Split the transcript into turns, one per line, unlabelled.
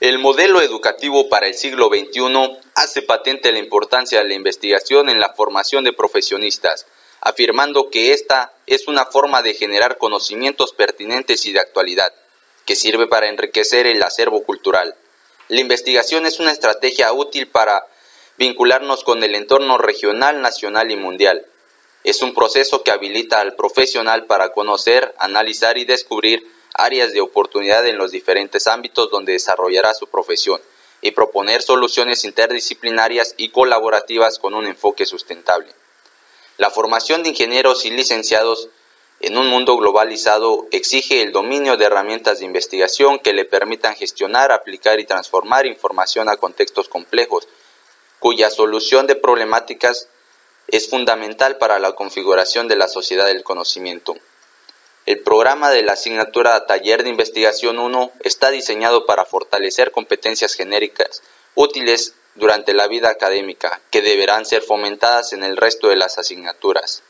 El modelo educativo para el siglo XXI hace patente la importancia de la investigación en la formación de profesionistas, afirmando que esta es una forma de generar conocimientos pertinentes y de actualidad, que sirve para enriquecer el acervo cultural. La investigación es una estrategia útil para vincularnos con el entorno regional, nacional y mundial. Es un proceso que habilita al profesional para conocer, analizar y descubrir áreas de oportunidad en los diferentes ámbitos donde desarrollará su profesión y proponer soluciones interdisciplinarias y colaborativas con un enfoque sustentable. La formación de ingenieros y licenciados en un mundo globalizado exige el dominio de herramientas de investigación que le permitan gestionar, aplicar y transformar información a contextos complejos, cuya solución de problemáticas es fundamental para la configuración de la sociedad del conocimiento. El programa de la asignatura Taller de Investigación 1 está diseñado para fortalecer competencias genéricas útiles durante la vida académica, que deberán ser fomentadas en el resto de las asignaturas.